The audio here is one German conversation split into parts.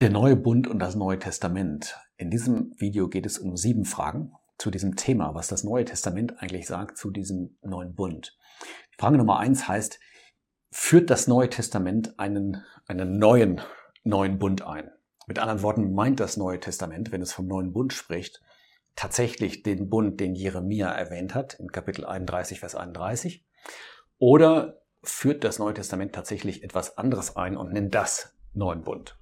Der neue Bund und das Neue Testament. In diesem Video geht es um sieben Fragen zu diesem Thema, was das Neue Testament eigentlich sagt zu diesem neuen Bund. Frage Nummer eins heißt, führt das Neue Testament einen, einen neuen, neuen Bund ein? Mit anderen Worten, meint das Neue Testament, wenn es vom neuen Bund spricht, tatsächlich den Bund, den Jeremia erwähnt hat, in Kapitel 31, Vers 31? Oder führt das Neue Testament tatsächlich etwas anderes ein und nennt das neuen Bund?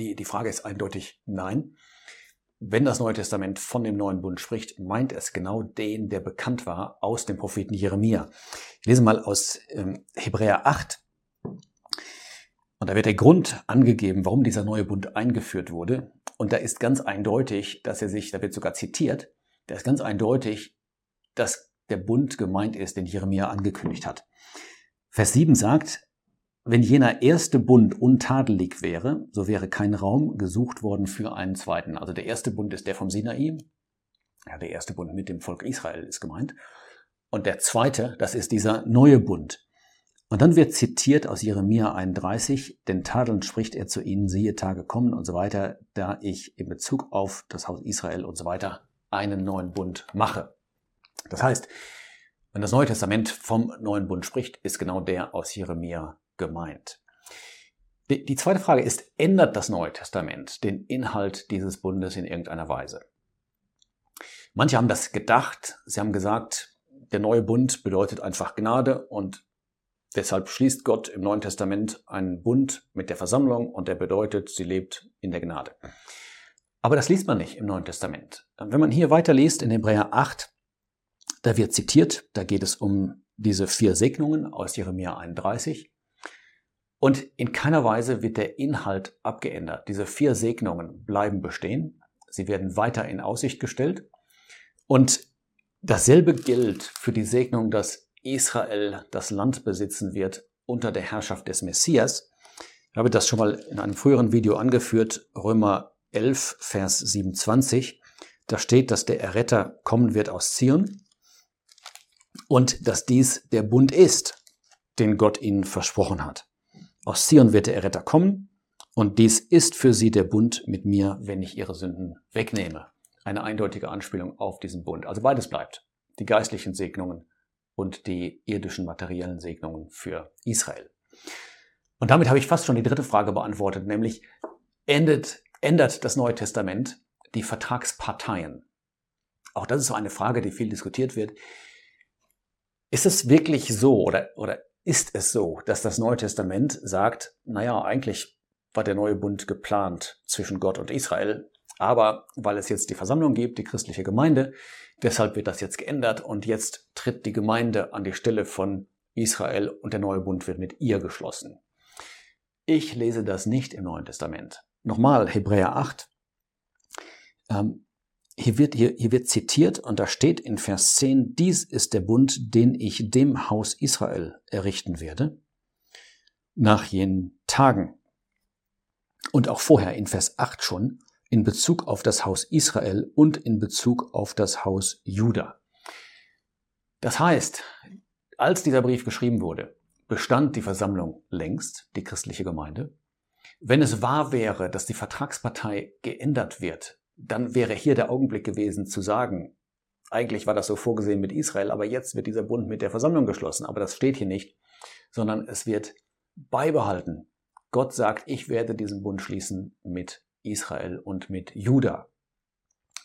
Die, die Frage ist eindeutig nein. Wenn das Neue Testament von dem neuen Bund spricht, meint es genau den, der bekannt war aus dem Propheten Jeremia. Ich lese mal aus ähm, Hebräer 8. Und da wird der Grund angegeben, warum dieser neue Bund eingeführt wurde. Und da ist ganz eindeutig, dass er sich, da wird sogar zitiert, da ist ganz eindeutig, dass der Bund gemeint ist, den Jeremia angekündigt hat. Vers 7 sagt, wenn jener erste Bund untadelig wäre, so wäre kein Raum gesucht worden für einen zweiten. Also der erste Bund ist der vom Sinai. Ja, der erste Bund mit dem Volk Israel ist gemeint. Und der zweite, das ist dieser neue Bund. Und dann wird zitiert aus Jeremia 31, denn tadelnd spricht er zu ihnen, siehe Tage kommen und so weiter, da ich in Bezug auf das Haus Israel und so weiter einen neuen Bund mache. Das heißt, wenn das Neue Testament vom neuen Bund spricht, ist genau der aus Jeremia gemeint. Die zweite Frage ist, ändert das Neue Testament den Inhalt dieses Bundes in irgendeiner Weise? Manche haben das gedacht, sie haben gesagt, der neue Bund bedeutet einfach Gnade und deshalb schließt Gott im Neuen Testament einen Bund mit der Versammlung und der bedeutet, sie lebt in der Gnade. Aber das liest man nicht im Neuen Testament. Wenn man hier weiterliest in Hebräer 8, da wird zitiert, da geht es um diese vier Segnungen aus Jeremia 31. Und in keiner Weise wird der Inhalt abgeändert. Diese vier Segnungen bleiben bestehen. Sie werden weiter in Aussicht gestellt. Und dasselbe gilt für die Segnung, dass Israel das Land besitzen wird unter der Herrschaft des Messias. Ich habe das schon mal in einem früheren Video angeführt, Römer 11, Vers 27. Da steht, dass der Erretter kommen wird aus Zion und dass dies der Bund ist, den Gott ihnen versprochen hat. Aus Zion wird der Erretter kommen und dies ist für sie der Bund mit mir, wenn ich ihre Sünden wegnehme. Eine eindeutige Anspielung auf diesen Bund. Also beides bleibt. Die geistlichen Segnungen und die irdischen materiellen Segnungen für Israel. Und damit habe ich fast schon die dritte Frage beantwortet, nämlich endet, ändert das Neue Testament die Vertragsparteien? Auch das ist so eine Frage, die viel diskutiert wird. Ist es wirklich so oder, oder ist es so, dass das Neue Testament sagt, naja, eigentlich war der neue Bund geplant zwischen Gott und Israel, aber weil es jetzt die Versammlung gibt, die christliche Gemeinde, deshalb wird das jetzt geändert und jetzt tritt die Gemeinde an die Stelle von Israel und der neue Bund wird mit ihr geschlossen. Ich lese das nicht im Neuen Testament. Nochmal, Hebräer 8. Ähm, hier wird, hier, hier wird zitiert und da steht in Vers 10, dies ist der Bund, den ich dem Haus Israel errichten werde, nach jenen Tagen. Und auch vorher in Vers 8 schon, in Bezug auf das Haus Israel und in Bezug auf das Haus Juda. Das heißt, als dieser Brief geschrieben wurde, bestand die Versammlung längst, die christliche Gemeinde. Wenn es wahr wäre, dass die Vertragspartei geändert wird, dann wäre hier der Augenblick gewesen zu sagen, eigentlich war das so vorgesehen mit Israel, aber jetzt wird dieser Bund mit der Versammlung geschlossen. Aber das steht hier nicht, sondern es wird beibehalten. Gott sagt, ich werde diesen Bund schließen mit Israel und mit Juda.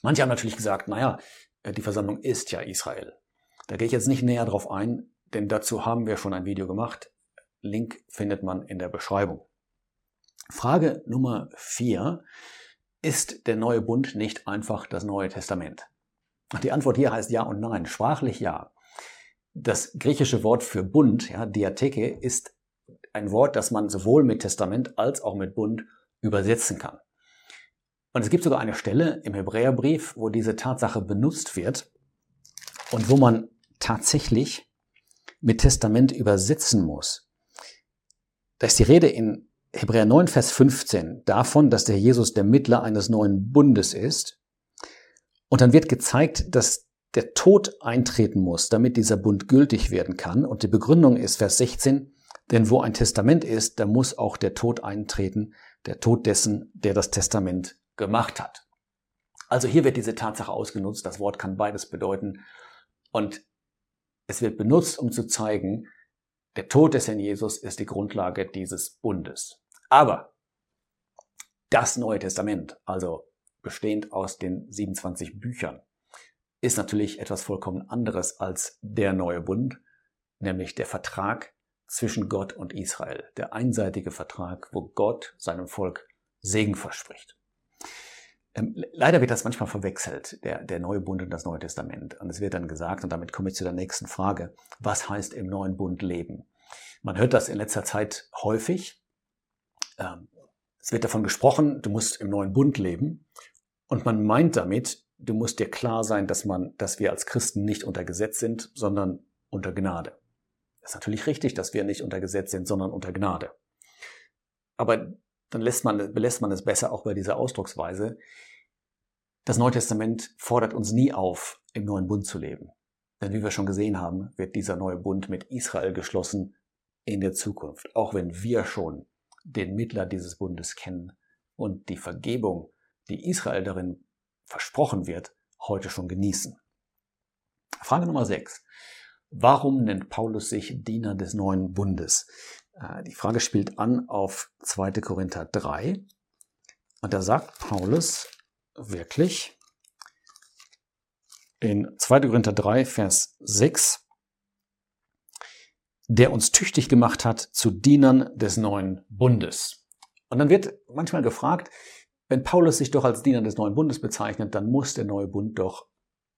Manche haben natürlich gesagt, naja, äh, die Versammlung ist ja Israel. Da gehe ich jetzt nicht näher drauf ein, denn dazu haben wir schon ein Video gemacht. Link findet man in der Beschreibung. Frage Nummer vier ist der neue Bund nicht einfach das Neue Testament? Die Antwort hier heißt ja und nein. Sprachlich ja. Das griechische Wort für Bund, ja, Diatheke, ist ein Wort, das man sowohl mit Testament als auch mit Bund übersetzen kann. Und es gibt sogar eine Stelle im Hebräerbrief, wo diese Tatsache benutzt wird und wo man tatsächlich mit Testament übersetzen muss. Da ist die Rede in Hebräer 9, Vers 15 davon, dass der Jesus der Mittler eines neuen Bundes ist. Und dann wird gezeigt, dass der Tod eintreten muss, damit dieser Bund gültig werden kann. Und die Begründung ist Vers 16, denn wo ein Testament ist, da muss auch der Tod eintreten, der Tod dessen, der das Testament gemacht hat. Also hier wird diese Tatsache ausgenutzt. Das Wort kann beides bedeuten. Und es wird benutzt, um zu zeigen, der Tod des Herrn Jesus ist die Grundlage dieses Bundes. Aber das Neue Testament, also bestehend aus den 27 Büchern, ist natürlich etwas vollkommen anderes als der neue Bund, nämlich der Vertrag zwischen Gott und Israel, der einseitige Vertrag, wo Gott seinem Volk Segen verspricht. Ähm, leider wird das manchmal verwechselt, der, der neue Bund und das Neue Testament. Und es wird dann gesagt, und damit komme ich zu der nächsten Frage, was heißt im neuen Bund leben? Man hört das in letzter Zeit häufig. Ähm, es wird davon gesprochen, du musst im neuen Bund leben. Und man meint damit, du musst dir klar sein, dass man, dass wir als Christen nicht unter Gesetz sind, sondern unter Gnade. Das ist natürlich richtig, dass wir nicht unter Gesetz sind, sondern unter Gnade. Aber dann lässt man, belässt man es besser auch bei dieser Ausdrucksweise. Das Neue Testament fordert uns nie auf, im neuen Bund zu leben. Denn wie wir schon gesehen haben, wird dieser neue Bund mit Israel geschlossen in der Zukunft, auch wenn wir schon den Mittler dieses Bundes kennen und die Vergebung, die Israel darin versprochen wird, heute schon genießen. Frage Nummer 6. Warum nennt Paulus sich Diener des neuen Bundes? Äh, die Frage spielt an auf 2. Korinther 3. Und da sagt Paulus wirklich in 2. Korinther 3, Vers 6, der uns tüchtig gemacht hat zu Dienern des neuen Bundes. Und dann wird manchmal gefragt, wenn Paulus sich doch als Diener des neuen Bundes bezeichnet, dann muss der neue Bund doch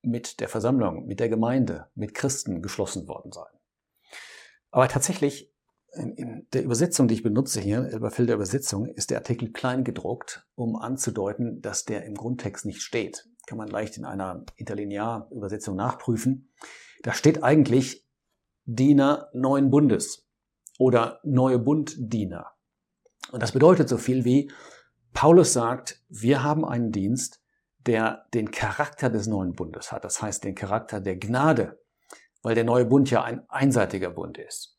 mit der Versammlung, mit der Gemeinde, mit Christen geschlossen worden sein. Aber tatsächlich, in, der Übersetzung, die ich benutze hier, Elberfelder Übersetzung, ist der Artikel klein gedruckt, um anzudeuten, dass der im Grundtext nicht steht. Kann man leicht in einer Interlinear-Übersetzung nachprüfen. Da steht eigentlich Diener neuen Bundes oder neue Bunddiener. Und das bedeutet so viel wie, Paulus sagt, wir haben einen Dienst, der den Charakter des neuen Bundes hat, das heißt den Charakter der Gnade, weil der neue Bund ja ein einseitiger Bund ist.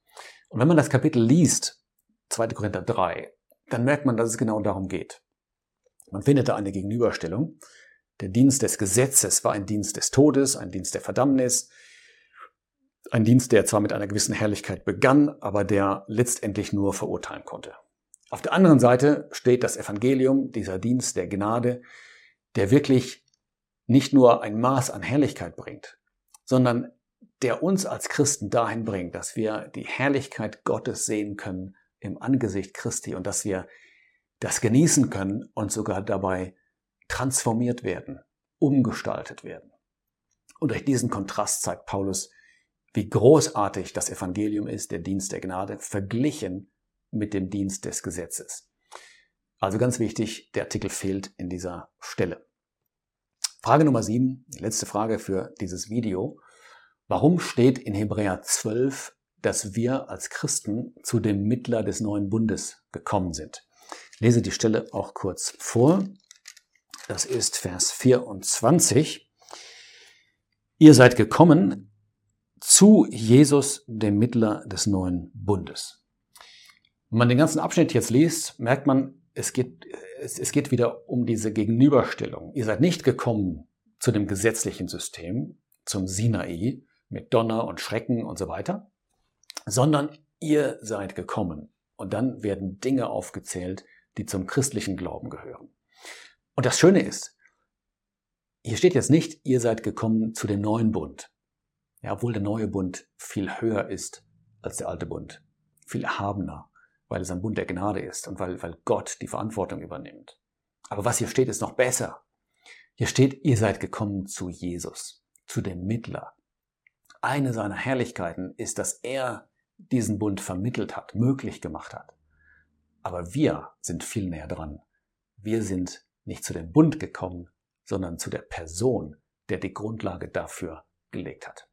Und wenn man das Kapitel liest, 2. Korinther 3, dann merkt man, dass es genau darum geht. Man findet da eine Gegenüberstellung. Der Dienst des Gesetzes war ein Dienst des Todes, ein Dienst der Verdammnis, ein Dienst, der zwar mit einer gewissen Herrlichkeit begann, aber der letztendlich nur verurteilen konnte. Auf der anderen Seite steht das Evangelium, dieser Dienst der Gnade, der wirklich nicht nur ein Maß an Herrlichkeit bringt, sondern der uns als Christen dahin bringt, dass wir die Herrlichkeit Gottes sehen können im Angesicht Christi und dass wir das genießen können und sogar dabei transformiert werden, umgestaltet werden. Und durch diesen Kontrast zeigt Paulus, wie großartig das Evangelium ist, der Dienst der Gnade, verglichen mit dem Dienst des Gesetzes. Also ganz wichtig, der Artikel fehlt in dieser Stelle. Frage Nummer sieben, die letzte Frage für dieses Video. Warum steht in Hebräer 12, dass wir als Christen zu dem Mittler des neuen Bundes gekommen sind? Ich lese die Stelle auch kurz vor. Das ist Vers 24. Ihr seid gekommen zu Jesus, dem Mittler des neuen Bundes. Wenn man den ganzen Abschnitt jetzt liest, merkt man, es geht, es, es geht wieder um diese Gegenüberstellung. Ihr seid nicht gekommen zu dem gesetzlichen System, zum Sinai mit Donner und Schrecken und so weiter, sondern ihr seid gekommen. Und dann werden Dinge aufgezählt, die zum christlichen Glauben gehören. Und das Schöne ist, hier steht jetzt nicht, ihr seid gekommen zu dem neuen Bund. Ja, obwohl der neue Bund viel höher ist als der alte Bund, viel erhabener, weil es ein Bund der Gnade ist und weil, weil Gott die Verantwortung übernimmt. Aber was hier steht, ist noch besser. Hier steht, ihr seid gekommen zu Jesus, zu dem Mittler. Eine seiner Herrlichkeiten ist, dass er diesen Bund vermittelt hat, möglich gemacht hat. Aber wir sind viel näher dran. Wir sind nicht zu dem Bund gekommen, sondern zu der Person, der die Grundlage dafür gelegt hat.